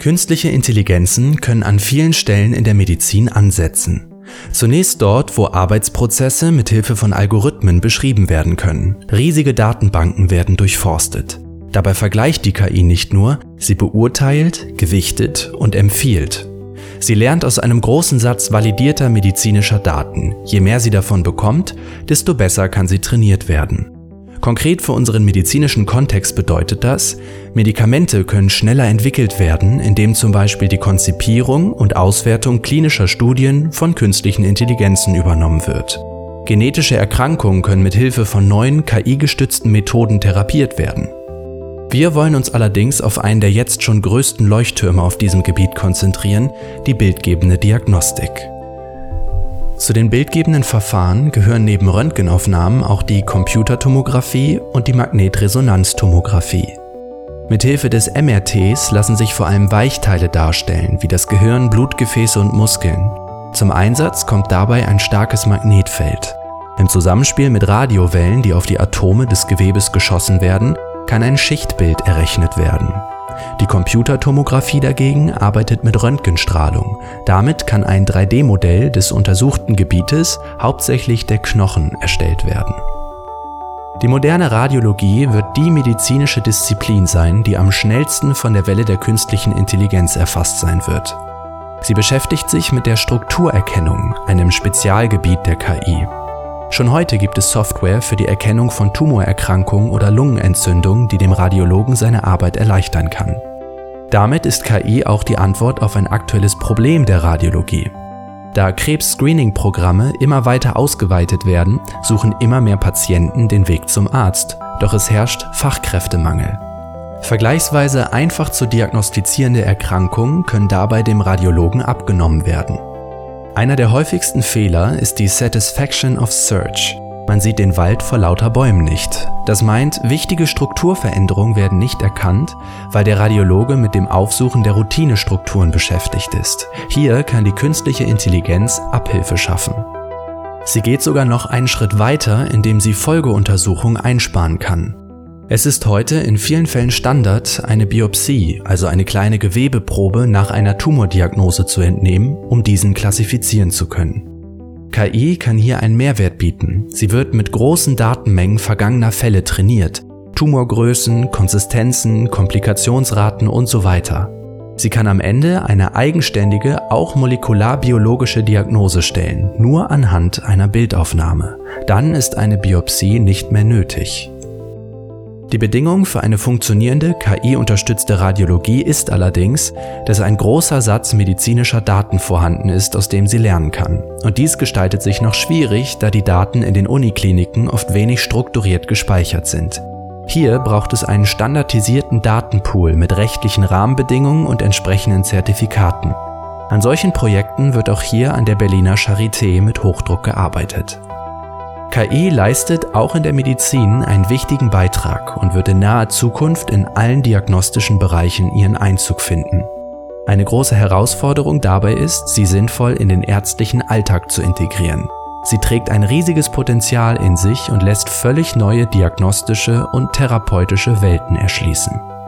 Künstliche Intelligenzen können an vielen Stellen in der Medizin ansetzen. Zunächst dort, wo Arbeitsprozesse mit Hilfe von Algorithmen beschrieben werden können. Riesige Datenbanken werden durchforstet. Dabei vergleicht die KI nicht nur, sie beurteilt, gewichtet und empfiehlt. Sie lernt aus einem großen Satz validierter medizinischer Daten. Je mehr sie davon bekommt, desto besser kann sie trainiert werden. Konkret für unseren medizinischen Kontext bedeutet das, Medikamente können schneller entwickelt werden, indem zum Beispiel die Konzipierung und Auswertung klinischer Studien von künstlichen Intelligenzen übernommen wird. Genetische Erkrankungen können mit Hilfe von neuen KI-gestützten Methoden therapiert werden. Wir wollen uns allerdings auf einen der jetzt schon größten Leuchttürme auf diesem Gebiet konzentrieren, die bildgebende Diagnostik. Zu den bildgebenden Verfahren gehören neben Röntgenaufnahmen auch die Computertomographie und die Magnetresonanztomographie. Mithilfe des MRTs lassen sich vor allem Weichteile darstellen, wie das Gehirn, Blutgefäße und Muskeln. Zum Einsatz kommt dabei ein starkes Magnetfeld. Im Zusammenspiel mit Radiowellen, die auf die Atome des Gewebes geschossen werden, kann ein Schichtbild errechnet werden. Die Computertomographie dagegen arbeitet mit Röntgenstrahlung. Damit kann ein 3D-Modell des untersuchten Gebietes, hauptsächlich der Knochen, erstellt werden. Die moderne Radiologie wird die medizinische Disziplin sein, die am schnellsten von der Welle der künstlichen Intelligenz erfasst sein wird. Sie beschäftigt sich mit der Strukturerkennung, einem Spezialgebiet der KI. Schon heute gibt es Software für die Erkennung von Tumorerkrankungen oder Lungenentzündungen, die dem Radiologen seine Arbeit erleichtern kann. Damit ist KI auch die Antwort auf ein aktuelles Problem der Radiologie. Da Krebs-Screening-Programme immer weiter ausgeweitet werden, suchen immer mehr Patienten den Weg zum Arzt, doch es herrscht Fachkräftemangel. Vergleichsweise einfach zu diagnostizierende Erkrankungen können dabei dem Radiologen abgenommen werden. Einer der häufigsten Fehler ist die Satisfaction of Search. Man sieht den Wald vor lauter Bäumen nicht. Das meint, wichtige Strukturveränderungen werden nicht erkannt, weil der Radiologe mit dem Aufsuchen der Routinestrukturen beschäftigt ist. Hier kann die künstliche Intelligenz Abhilfe schaffen. Sie geht sogar noch einen Schritt weiter, indem sie Folgeuntersuchungen einsparen kann. Es ist heute in vielen Fällen Standard, eine Biopsie, also eine kleine Gewebeprobe nach einer Tumordiagnose zu entnehmen, um diesen klassifizieren zu können. KI kann hier einen Mehrwert bieten. Sie wird mit großen Datenmengen vergangener Fälle trainiert. Tumorgrößen, Konsistenzen, Komplikationsraten und so weiter. Sie kann am Ende eine eigenständige, auch molekularbiologische Diagnose stellen, nur anhand einer Bildaufnahme. Dann ist eine Biopsie nicht mehr nötig. Die Bedingung für eine funktionierende KI-unterstützte Radiologie ist allerdings, dass ein großer Satz medizinischer Daten vorhanden ist, aus dem sie lernen kann. Und dies gestaltet sich noch schwierig, da die Daten in den Unikliniken oft wenig strukturiert gespeichert sind. Hier braucht es einen standardisierten Datenpool mit rechtlichen Rahmenbedingungen und entsprechenden Zertifikaten. An solchen Projekten wird auch hier an der Berliner Charité mit Hochdruck gearbeitet. KI leistet auch in der Medizin einen wichtigen Beitrag und wird in naher Zukunft in allen diagnostischen Bereichen ihren Einzug finden. Eine große Herausforderung dabei ist, sie sinnvoll in den ärztlichen Alltag zu integrieren. Sie trägt ein riesiges Potenzial in sich und lässt völlig neue diagnostische und therapeutische Welten erschließen.